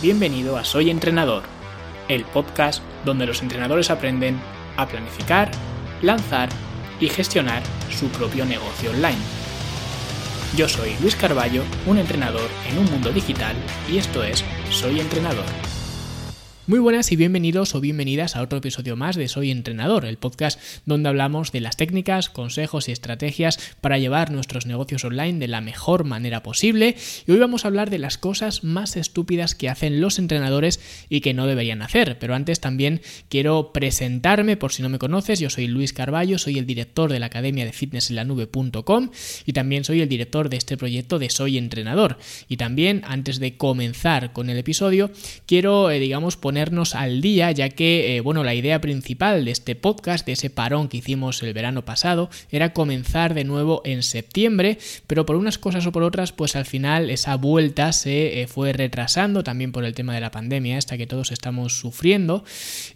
Bienvenido a Soy Entrenador, el podcast donde los entrenadores aprenden a planificar, lanzar y gestionar su propio negocio online. Yo soy Luis Carballo, un entrenador en un mundo digital y esto es Soy Entrenador. Muy buenas y bienvenidos o bienvenidas a otro episodio más de Soy Entrenador, el podcast donde hablamos de las técnicas, consejos y estrategias para llevar nuestros negocios online de la mejor manera posible. Y hoy vamos a hablar de las cosas más estúpidas que hacen los entrenadores y que no deberían hacer. Pero antes también quiero presentarme por si no me conoces. Yo soy Luis Carballo, soy el director de la Academia de Fitness en la Nube.com y también soy el director de este proyecto de Soy Entrenador. Y también, antes de comenzar con el episodio, quiero, eh, digamos, poner al día, ya que, eh, bueno, la idea principal de este podcast, de ese parón que hicimos el verano pasado, era comenzar de nuevo en septiembre, pero por unas cosas o por otras, pues al final esa vuelta se eh, fue retrasando, también por el tema de la pandemia, esta que todos estamos sufriendo,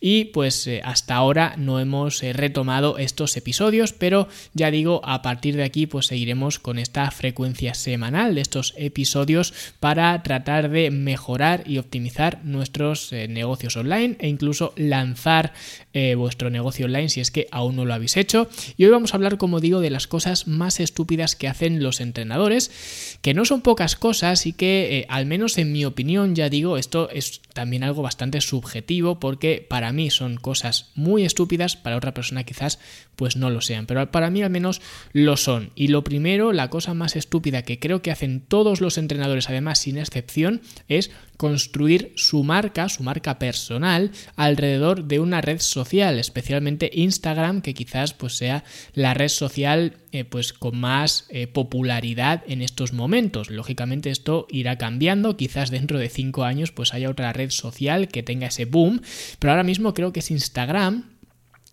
y pues eh, hasta ahora no hemos retomado estos episodios, pero ya digo, a partir de aquí, pues seguiremos con esta frecuencia semanal de estos episodios para tratar de mejorar y optimizar nuestros negocios negocios online e incluso lanzar eh, vuestro negocio online si es que aún no lo habéis hecho. Y hoy vamos a hablar, como digo, de las cosas más estúpidas que hacen los entrenadores, que no son pocas cosas y que, eh, al menos en mi opinión, ya digo, esto es también algo bastante subjetivo porque para mí son cosas muy estúpidas, para otra persona quizás pues no lo sean, pero para mí al menos lo son. Y lo primero, la cosa más estúpida que creo que hacen todos los entrenadores, además sin excepción, es construir su marca, su marca personal, alrededor de una red social, especialmente Instagram, que quizás pues sea la red social eh, pues con más eh, popularidad en estos momentos. Lógicamente esto irá cambiando, quizás dentro de cinco años pues haya otra red social que tenga ese boom, pero ahora mismo creo que es Instagram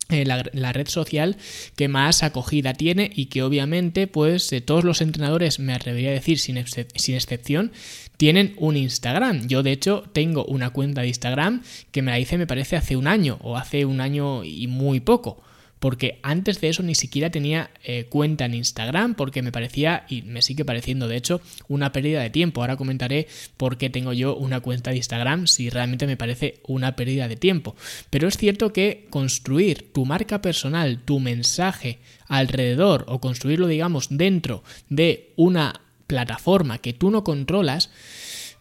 eh, la, red social que más acogida tiene y que obviamente pues todos los entrenadores me atrevería a decir sin, sin, excepción tienen un Instagram. Yo de hecho tengo una cuenta de Instagram que me la hice me parece hace un año o hace un año y muy poco porque antes de eso ni siquiera tenía eh, cuenta en Instagram porque me parecía y me sigue pareciendo de hecho una pérdida de tiempo. Ahora comentaré por qué tengo yo una cuenta de Instagram si realmente me parece una pérdida de tiempo. Pero es cierto que construir tu marca personal, tu mensaje alrededor o construirlo digamos dentro de una plataforma que tú no controlas,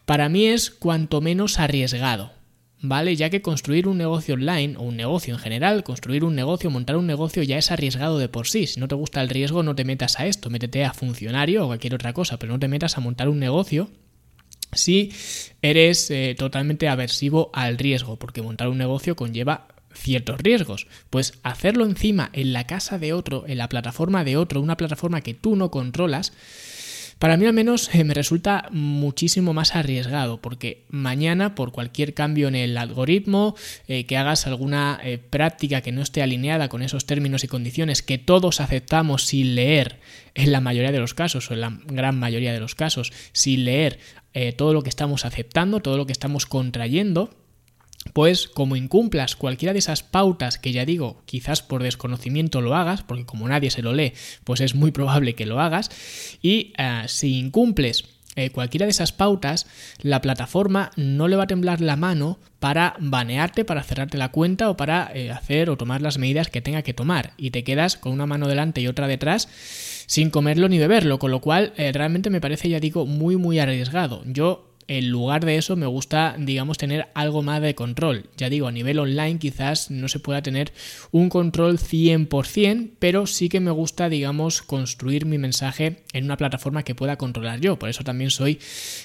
para mí es cuanto menos arriesgado. ¿Vale? Ya que construir un negocio online, o un negocio en general, construir un negocio, montar un negocio ya es arriesgado de por sí. Si no te gusta el riesgo, no te metas a esto, métete a funcionario o cualquier otra cosa, pero no te metas a montar un negocio si eres eh, totalmente aversivo al riesgo, porque montar un negocio conlleva ciertos riesgos. Pues hacerlo encima en la casa de otro, en la plataforma de otro, una plataforma que tú no controlas, para mí al menos eh, me resulta muchísimo más arriesgado porque mañana por cualquier cambio en el algoritmo, eh, que hagas alguna eh, práctica que no esté alineada con esos términos y condiciones que todos aceptamos sin leer en la mayoría de los casos o en la gran mayoría de los casos, sin leer todo lo que estamos aceptando, todo lo que estamos contrayendo, pues como incumplas cualquiera de esas pautas que ya digo, quizás por desconocimiento lo hagas, porque como nadie se lo lee, pues es muy probable que lo hagas, y eh, si incumples eh, cualquiera de esas pautas, la plataforma no le va a temblar la mano para banearte, para cerrarte la cuenta o para eh, hacer o tomar las medidas que tenga que tomar. Y te quedas con una mano delante y otra detrás sin comerlo ni beberlo, con lo cual realmente me parece, ya digo, muy muy arriesgado. Yo en lugar de eso me gusta, digamos, tener algo más de control. Ya digo, a nivel online quizás no se pueda tener un control 100%, pero sí que me gusta, digamos, construir mi mensaje en una plataforma que pueda controlar yo. Por eso también soy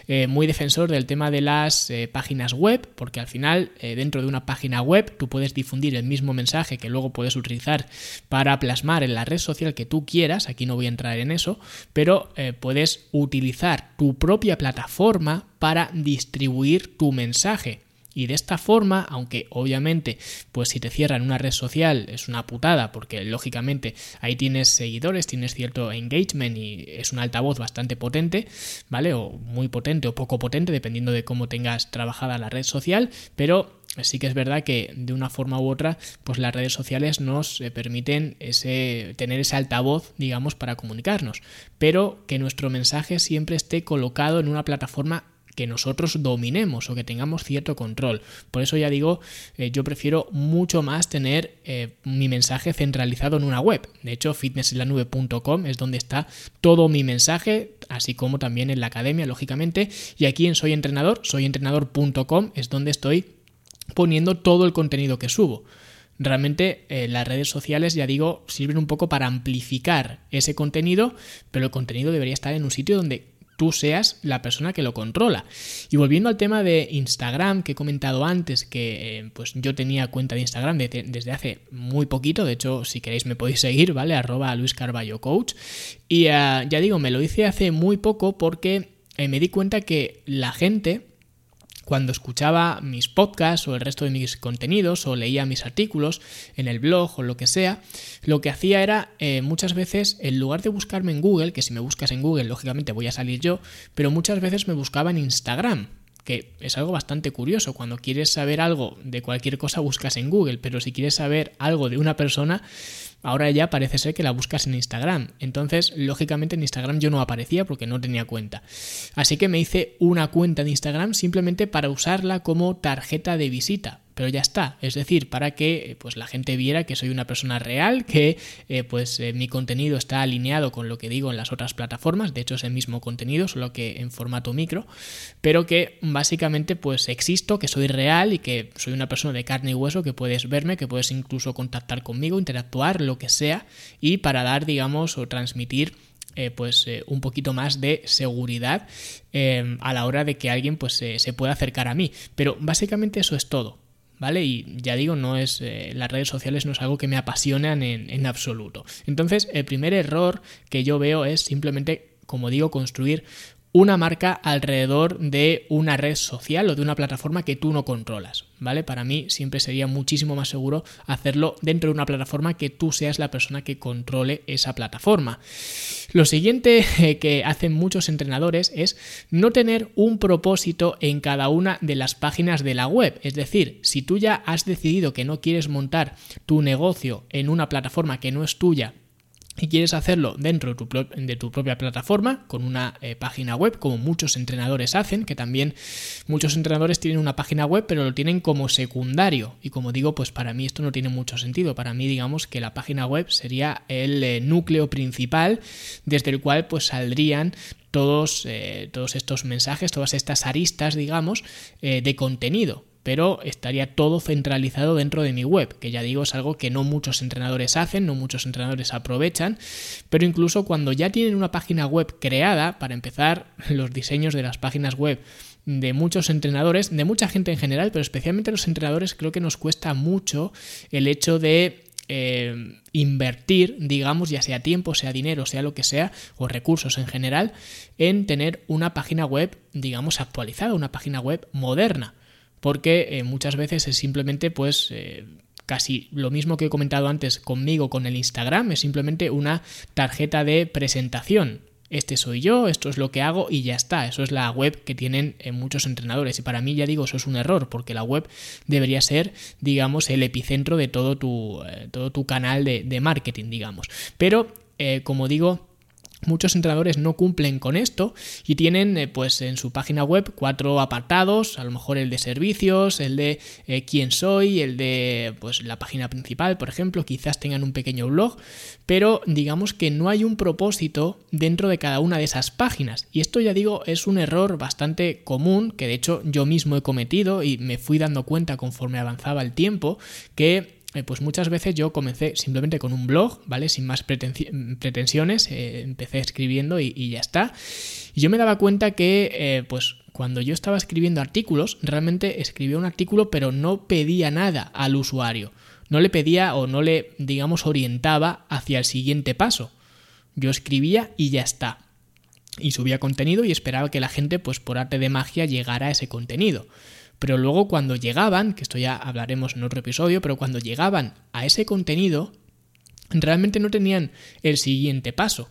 eh, muy defensor del tema de las eh, páginas web, porque al final, eh, dentro de una página web, tú puedes difundir el mismo mensaje que luego puedes utilizar para plasmar en la red social que tú quieras. Aquí no voy a entrar en eso, pero puedes utilizar tu propia plataforma para distribuir tu mensaje. Y de esta forma, aunque obviamente, pues si te cierran una red social es una putada, porque lógicamente ahí tienes seguidores, tienes cierto engagement y es un altavoz bastante potente, ¿vale? O muy potente o poco potente, dependiendo de cómo tengas trabajada la red social, pero sí que es verdad que de una forma u otra, pues las redes sociales nos eh, permiten ese, tener ese altavoz, digamos, para comunicarnos, pero que nuestro mensaje siempre esté colocado en una plataforma que nosotros dominemos o que tengamos cierto control. Por eso ya digo, eh, yo prefiero mucho más tener eh, mi mensaje centralizado en una web. De hecho, fitnessenlanube.com es donde está todo mi mensaje, así como también en la academia, lógicamente. Y aquí en Soy Entrenador, soyentrenador.com es donde estoy poniendo todo el contenido que subo. Realmente eh, las redes sociales, ya digo, sirven un poco para amplificar ese contenido, pero el contenido debería estar en un sitio donde tú seas la persona que lo controla. Y volviendo al tema de Instagram, que he comentado antes, que eh, pues yo tenía cuenta de Instagram desde hace muy poquito, de hecho si queréis me podéis seguir, ¿vale? Arroba Luis Carballo Coach. Y eh, ya digo, me lo hice hace muy poco porque eh, me di cuenta que la gente cuando escuchaba mis podcasts o el resto de mis contenidos o leía mis artículos en el blog o lo que sea, lo que hacía era eh, muchas veces, en lugar de buscarme en Google, que si me buscas en Google, lógicamente voy a salir yo, pero muchas veces me buscaba en Instagram que es algo bastante curioso. Cuando quieres saber algo de cualquier cosa buscas en Google, pero si quieres saber algo de una persona, ahora ya parece ser que la buscas en Instagram. Entonces, lógicamente en Instagram yo no aparecía porque no tenía cuenta. Así que me hice una cuenta de Instagram simplemente para usarla como tarjeta de visita pero ya está. Es decir, para que eh, pues, la gente viera que soy una persona real, que eh, pues eh, mi contenido está alineado con lo que digo en las otras plataformas, de hecho es el mismo contenido, solo que en formato micro, pero que básicamente pues existo, que soy real y que soy una persona de carne y hueso, que puedes verme, que puedes incluso contactar conmigo, interactuar, lo que sea, y para dar, digamos, o transmitir pues un poquito más de seguridad a la hora de que alguien pues se pueda acercar a mí. Pero básicamente eso es todo. ¿Vale? Y ya digo, no es eh, las redes sociales no es algo que me apasionan en, en absoluto. Entonces, el primer error que yo veo es simplemente, como digo, construir una marca alrededor de una red social o de una plataforma que tú no controlas, ¿vale? Para mí siempre sería muchísimo más seguro hacerlo dentro de una plataforma que tú seas la persona que controle esa plataforma. Lo siguiente que hacen muchos entrenadores es no tener un propósito en cada una de las páginas de la web. Es decir, si tú ya has decidido que no quieres montar tu negocio en una plataforma que no es tuya, y quieres hacerlo dentro de tu, propia plataforma con una eh, página web como muchos entrenadores hacen que también muchos entrenadores tienen una página web pero lo tienen como secundario. Y como digo pues para mí esto no tiene mucho sentido. Para mí digamos que la página web sería el eh, núcleo principal desde el cual pues saldrían todos, eh, todos estos mensajes todas estas aristas digamos de contenido pero estaría todo centralizado dentro de mi web, que ya digo es algo que no muchos entrenadores hacen, no muchos entrenadores aprovechan, pero incluso cuando ya tienen una página web creada, para empezar, los diseños de las páginas web de muchos entrenadores, de mucha gente en general, pero especialmente los entrenadores creo que nos cuesta mucho el hecho de eh, invertir, digamos, ya sea tiempo, sea dinero, sea lo que sea, o recursos en general, en tener una página web, digamos, actualizada, una página web moderna porque eh, muchas veces es simplemente pues eh, casi lo mismo que he comentado antes conmigo con el Instagram, es simplemente una tarjeta de presentación. Este soy yo, esto es lo que hago y ya está. Eso es la web que tienen eh, muchos entrenadores. Y para mí, ya digo, eso es un error, porque la web debería ser, digamos, el epicentro de todo tu, todo tu canal de, marketing, digamos. Pero, como digo, Muchos entrenadores no cumplen con esto y tienen eh, pues en su página web cuatro apartados, a lo mejor el de servicios, el de eh, quién soy, el de pues la página principal, por ejemplo, quizás tengan un pequeño blog, pero digamos que no hay un propósito dentro de cada una de esas páginas. Y esto ya digo es un error bastante común que de hecho yo mismo he cometido y me fui dando cuenta conforme avanzaba el tiempo que eh, pues muchas veces yo comencé simplemente con un blog, ¿vale? Sin más pretensiones, eh, empecé escribiendo y, ya está. Y yo me daba cuenta que, eh, pues cuando yo estaba escribiendo artículos, realmente escribía un artículo pero no pedía nada al usuario. No le pedía o no le, digamos, orientaba hacia el siguiente paso. Yo escribía y ya está. Y subía contenido y esperaba que la gente, pues por arte de magia, llegara a ese contenido. Pero luego cuando llegaban, que esto ya hablaremos en otro episodio, pero cuando llegaban a ese contenido, realmente no tenían el siguiente paso.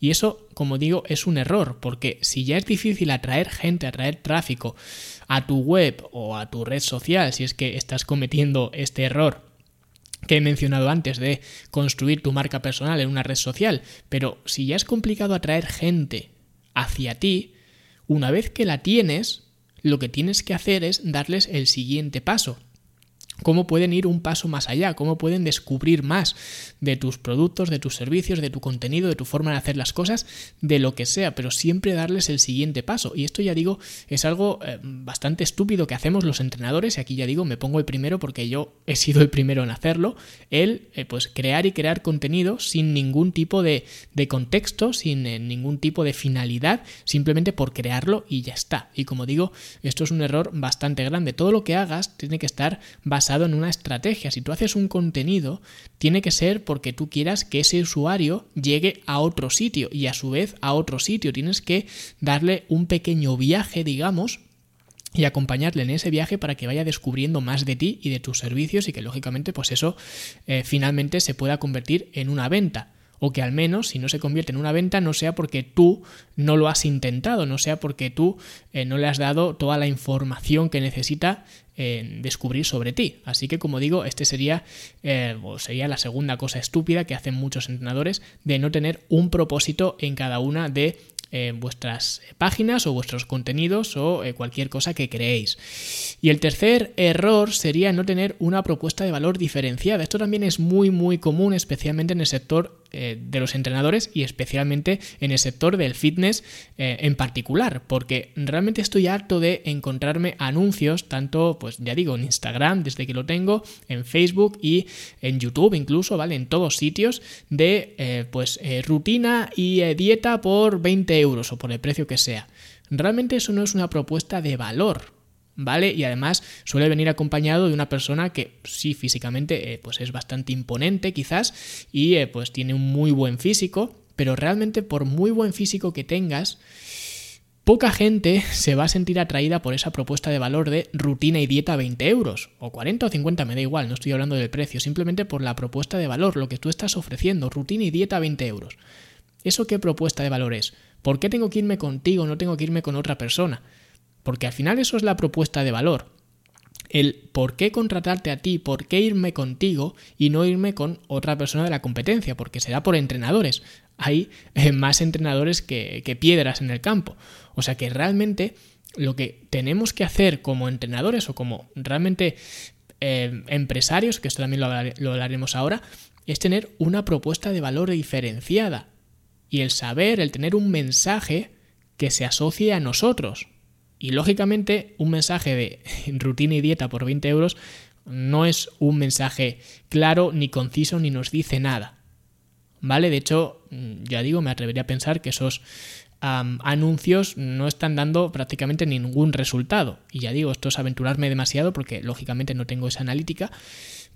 Y eso, como digo, es un error, porque si ya es difícil atraer gente, atraer tráfico a tu web o a tu red social, si es que estás cometiendo este error que he mencionado antes de construir tu marca personal en una red social, pero si ya es complicado atraer gente hacia ti, Una vez que la tienes, lo que tienes que hacer es darles el siguiente paso cómo pueden ir un paso más allá, cómo pueden descubrir más de tus productos, de tus servicios, de tu contenido, de tu forma de hacer las cosas, de lo que sea, pero siempre darles el siguiente paso. Y esto ya digo, es algo eh, bastante estúpido que hacemos los entrenadores, y aquí ya digo, me pongo el primero porque yo he sido el primero en hacerlo, el eh, pues crear y crear contenido sin ningún tipo de, contexto, sin eh, ningún tipo de finalidad, simplemente por crearlo y ya está. Y como digo, esto es un error bastante grande. Todo lo que hagas tiene que estar basado en una estrategia. Si tú haces un contenido, tiene que ser porque tú quieras que ese usuario llegue a otro sitio y a su vez a otro sitio. Tienes que darle un pequeño viaje, digamos, y acompañarle en ese viaje para que vaya descubriendo más de ti y de tus servicios y que lógicamente pues eso eh, finalmente se pueda convertir en una venta o que al menos si no se convierte en una venta no sea porque tú no lo has intentado, no sea porque tú eh, no le has dado toda la información que necesita descubrir sobre ti. Así que como digo, este sería, eh, sería la segunda cosa estúpida que hacen muchos entrenadores de no tener un propósito en cada una de vuestras páginas o vuestros contenidos o cualquier cosa que creéis. Y el tercer error sería no tener una propuesta de valor diferenciada. Esto también es muy muy común, especialmente en el sector eh, de los entrenadores y especialmente en el sector del fitness eh, en particular, porque realmente estoy harto de encontrarme anuncios, tanto, pues ya digo, en Instagram, desde que lo tengo, en Facebook y en YouTube incluso, ¿vale? En todos sitios, de eh, pues rutina y dieta por 20 euros o por el precio que sea. Realmente eso no es una propuesta de valor, ¿vale? Y además suele venir acompañado de una persona que sí físicamente eh, pues es bastante imponente quizás y eh, pues tiene un muy buen físico, pero realmente por muy buen físico que tengas, poca gente se va a sentir atraída por esa propuesta de valor de rutina y dieta 20 euros, o 40 o 50, me da igual, no estoy hablando del precio, simplemente por la propuesta de valor, lo que tú estás ofreciendo, rutina y dieta 20 euros. ¿Eso qué propuesta de valor es? ¿Por qué tengo que irme contigo, no tengo que irme con otra persona? Porque al final eso es la propuesta de valor. El por qué contratarte a ti, por qué irme contigo y no irme con otra persona de la competencia, porque será por entrenadores. Hay eh, más entrenadores que, piedras en el campo. O sea que realmente lo que tenemos que hacer como entrenadores o como realmente eh, empresarios, que esto también lo hablaremos ahora, es tener una propuesta de valor diferenciada. Y el saber, el tener un mensaje que se asocie a nosotros, y lógicamente un mensaje de rutina y dieta por 20 euros no es un mensaje claro ni conciso ni nos dice nada. ¿Vale? De hecho, mm, ya digo, me atrevería a pensar que esos anuncios no están dando prácticamente ningún resultado. Y ya digo, esto es aventurarme demasiado porque lógicamente no tengo esa analítica,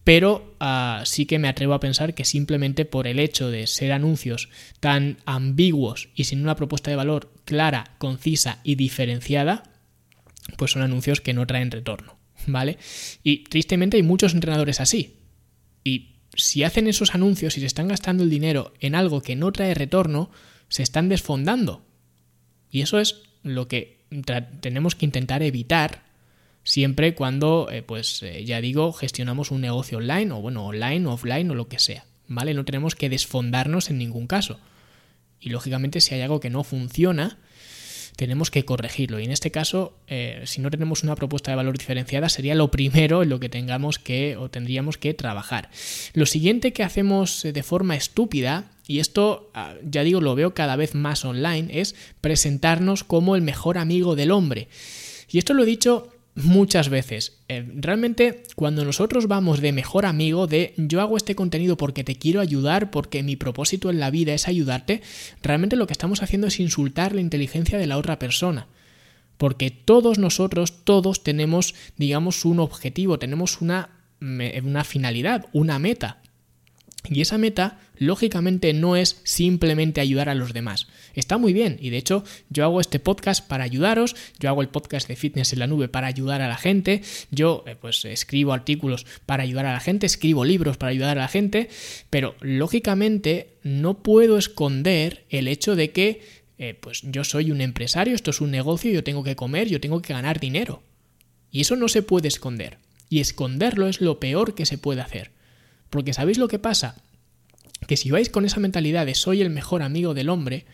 pero ah, sí que me atrevo a pensar que simplemente por el hecho de ser anuncios tan ambiguos y sin una propuesta de valor clara, concisa y diferenciada, pues son anuncios que no traen retorno, ¿vale? Y tristemente hay muchos entrenadores así. Y si hacen esos anuncios y se están gastando el dinero en algo que no trae retorno, se están desfondando. Y eso es lo que tenemos que intentar evitar siempre cuando, eh, pues eh, ya digo, gestionamos un negocio online o bueno, online, offline o lo que sea, ¿vale? No tenemos que desfondarnos en ningún caso. Y lógicamente si hay algo que no funciona, tenemos que corregirlo. Y en este caso, eh, si no tenemos una propuesta de valor diferenciada, sería lo primero en lo que tengamos que o tendríamos que trabajar. Lo siguiente que hacemos de forma estúpida y esto, ah, ya digo, lo veo cada vez más online, es presentarnos como el mejor amigo del hombre. Y esto lo he dicho muchas veces. Eh, realmente cuando nosotros vamos de mejor amigo, de yo hago este contenido porque te quiero ayudar, porque mi propósito en la vida es ayudarte, realmente lo que estamos haciendo es insultar la inteligencia de la otra persona. Porque todos nosotros, todos tenemos, digamos, un objetivo, tenemos una, una finalidad, una meta. Y esa meta, lógicamente, no es simplemente ayudar a los demás. Está muy bien, y de hecho yo hago este podcast para ayudaros, yo hago el podcast de Fitness en la Nube para ayudar a la gente, yo eh, pues escribo artículos para ayudar a la gente, escribo libros para ayudar a la gente, pero lógicamente no puedo esconder el hecho de que eh, pues yo soy un empresario, esto es un negocio, yo tengo que comer, yo tengo que ganar dinero. Y eso no se puede esconder. Y esconderlo es lo peor que se puede hacer. Porque ¿sabéis lo que pasa? Que si vais con esa mentalidad de soy el mejor amigo del hombre,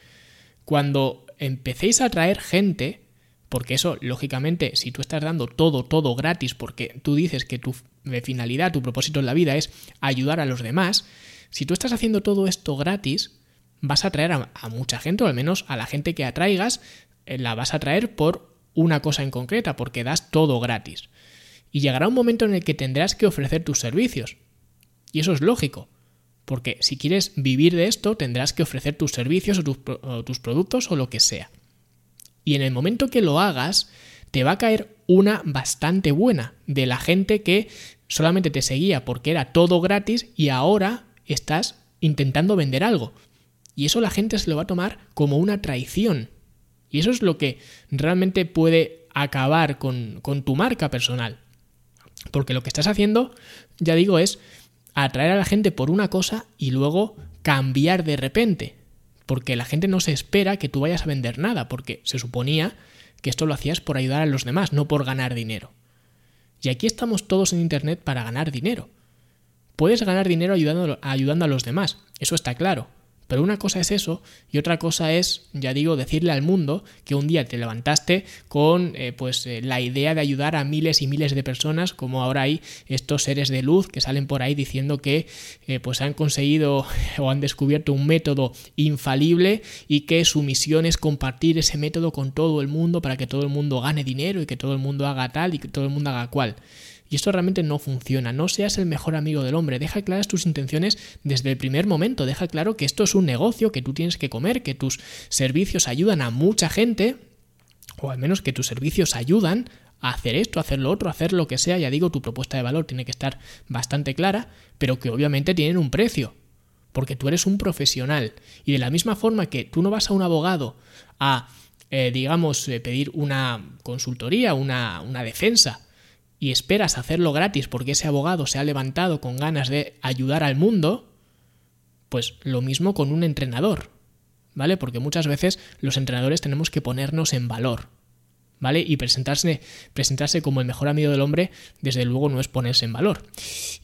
cuando empecéis a atraer gente, Porque eso, lógicamente, si tú estás dando todo, todo gratis, porque tú dices que tu finalidad, tu propósito en la vida es ayudar a los demás, si tú estás haciendo todo esto gratis, vas a atraer a, mucha gente, o al menos a la gente que atraigas, eh, la vas a atraer por una cosa en concreta, porque das todo gratis. Y llegará un momento en el que tendrás que ofrecer tus servicios. Y eso es lógico, porque si quieres vivir de esto, tendrás que ofrecer tus servicios o tus, tus productos o lo que sea. Y en el momento que lo hagas, te va a caer una bastante buena de la gente que solamente te seguía porque era todo gratis y ahora estás intentando vender algo. Y eso la gente se lo va a tomar como una traición. Y eso es lo que realmente puede acabar con, con tu marca personal. Porque lo que estás haciendo, ya digo, es atraer a la gente por una cosa y luego cambiar de repente porque la gente no se espera que tú vayas a vender nada, porque se suponía que esto lo hacías por ayudar a los demás, no por ganar dinero. Y aquí estamos todos en Internet para ganar dinero. Puedes ganar dinero ayudando, ayudando a los demás, eso está claro, pero una cosa es eso y otra cosa es, ya digo, decirle al mundo que un día te levantaste con eh, pues eh, la idea de ayudar a miles y miles de personas, como ahora hay estos seres de luz que salen por ahí diciendo que eh, pues han conseguido o han descubierto un método infalible y que su misión es compartir ese método con todo el mundo para que todo el mundo gane dinero y que todo el mundo haga tal y que todo el mundo haga cual. Y esto realmente no funciona. No seas el mejor amigo del hombre. Deja claras tus intenciones desde el primer momento. Deja claro que esto es un negocio, que tú tienes que comer, que tus servicios ayudan a mucha gente, o al menos que tus servicios ayudan a hacer esto, a hacer lo otro, a hacer lo que sea. Ya digo, tu propuesta de valor tiene que estar bastante clara, pero que obviamente tienen un precio. Porque tú eres un profesional. Y de la misma forma que tú no vas a un abogado a, eh, digamos, eh, pedir una consultoría, una, una defensa, y esperas hacerlo gratis porque ese abogado se ha levantado con ganas de ayudar al mundo, pues lo mismo con un entrenador, ¿vale? Porque muchas veces los entrenadores tenemos que ponernos en valor, ¿vale? Y presentarse, presentarse como el mejor amigo del hombre, desde luego no es ponerse en valor.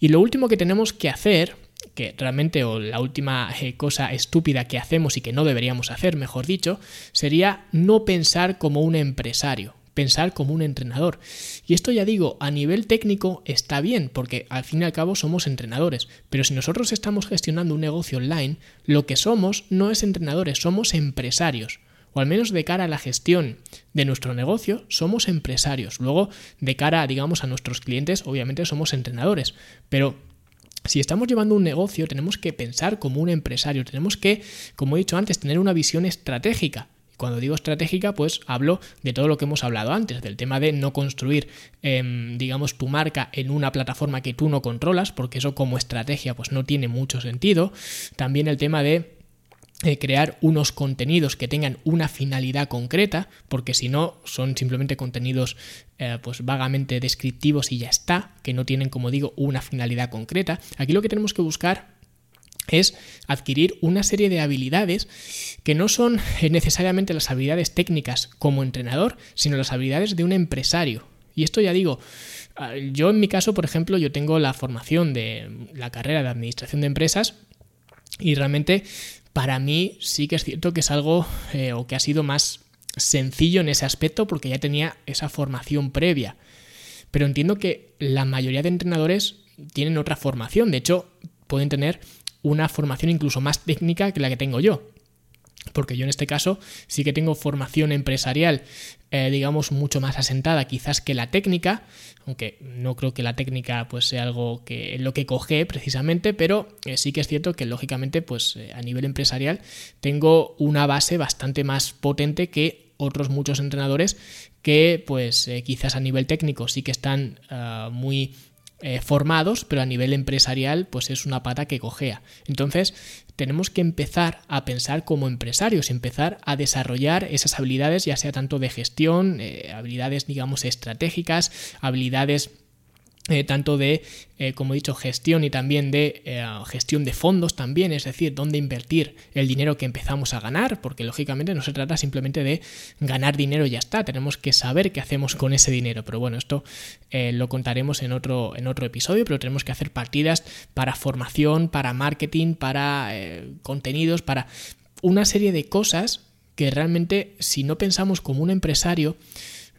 Y lo último que tenemos que hacer, que realmente, o la última eh, cosa estúpida que hacemos y que no deberíamos hacer, mejor dicho, sería no pensar como un empresario pensar como un entrenador. Y esto ya digo, a nivel técnico está bien, porque al fin y al cabo somos entrenadores, pero si nosotros estamos gestionando un negocio online, lo que somos no es entrenadores, somos empresarios o al menos de cara a la gestión de nuestro negocio, somos empresarios. Luego, de cara, digamos, a nuestros clientes, obviamente somos entrenadores. Pero si estamos llevando un negocio, tenemos que pensar como un empresario, tenemos que, como he dicho antes, tener una visión estratégica. Cuando digo estratégica, pues hablo de todo lo que hemos hablado antes, del tema de no construir, em, digamos, tu marca en una plataforma que tú no controlas, porque eso como estrategia pues no tiene mucho sentido. También el tema de eh, crear unos contenidos que tengan una finalidad concreta, porque si no son simplemente contenidos eh, pues vagamente descriptivos y ya está, que no tienen, como digo, una finalidad concreta. Aquí lo que tenemos que buscar es adquirir una serie de habilidades que no son necesariamente las habilidades técnicas como entrenador, sino las habilidades de un empresario. Y esto ya digo, ah, yo en mi caso, por ejemplo, yo tengo la formación de la carrera de administración de empresas y realmente para mí sí que es cierto que es algo eh, o que ha sido más sencillo en ese aspecto porque ya tenía esa formación previa. Pero entiendo que la mayoría de entrenadores tienen otra formación, de hecho pueden tener una formación incluso más técnica que la que tengo yo. Porque yo en este caso sí que tengo formación empresarial, eh, digamos, mucho más asentada quizás que la técnica, aunque no creo que la técnica pues sea algo que lo que coge precisamente, pero eh, sí que es cierto que lógicamente pues eh, a nivel empresarial tengo una base bastante más potente que otros muchos entrenadores que pues quizás a nivel técnico sí que están ah, muy eh, formados, pero a nivel empresarial pues es una pata que cojea. Entonces tenemos que empezar a pensar como empresarios, empezar a desarrollar esas habilidades, ya sea tanto de gestión, eh, habilidades digamos estratégicas, habilidades eh, tanto de, eh, como he dicho, gestión y también de eh, gestión de fondos también, es decir, dónde invertir el dinero que empezamos a ganar, porque lógicamente no se trata simplemente de ganar dinero y ya está, tenemos que saber qué hacemos con ese dinero, pero bueno, esto lo contaremos en otro, en otro episodio, pero tenemos que hacer partidas para formación, para marketing, para contenidos, para una serie de cosas que realmente si no pensamos como un empresario,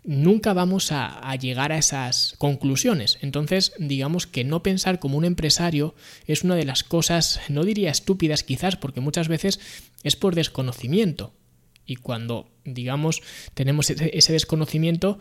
nunca vamos a, llegar a esas conclusiones. Entonces, digamos que no pensar como un empresario es una de las cosas, no diría estúpidas quizás, porque muchas veces es por desconocimiento. Y cuando, digamos, tenemos ese, desconocimiento,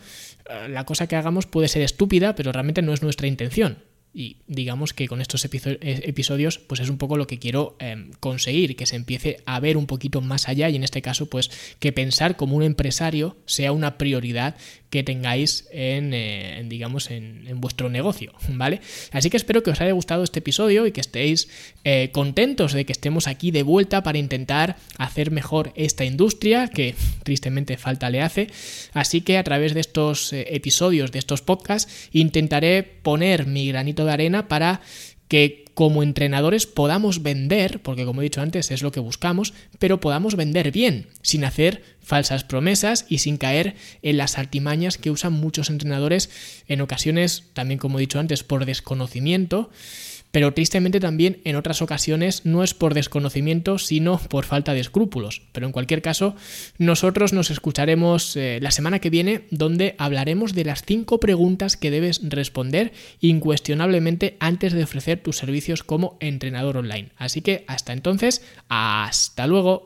eh, la cosa que hagamos puede ser estúpida, pero realmente no es nuestra intención. Y digamos que con estos eh, episodios, pues es un poco lo que quiero em, conseguir, que se empiece a ver un poquito más allá y en este caso, pues que pensar como un empresario sea una prioridad que tengáis en, eh, digamos, en, vuestro negocio, ¿vale? Así que espero que os haya gustado este episodio y que estéis eh, contentos de que estemos aquí de vuelta para intentar hacer mejor esta industria, que tristemente falta le hace. Así que a través de estos episodios, de estos podcasts, intentaré poner mi granito de arena para que como entrenadores podamos vender, porque como he dicho antes es lo que buscamos, pero podamos vender bien, sin hacer falsas promesas y sin caer en las artimañas que usan muchos entrenadores en ocasiones, también como he dicho antes, por desconocimiento pero tristemente también en otras ocasiones no es por desconocimiento, sino por falta de escrúpulos. Pero en cualquier caso, nosotros nos escucharemos eh, la semana que viene, donde hablaremos de las cinco preguntas que debes responder incuestionablemente antes de ofrecer tus servicios como entrenador online. Así que hasta entonces, hasta luego.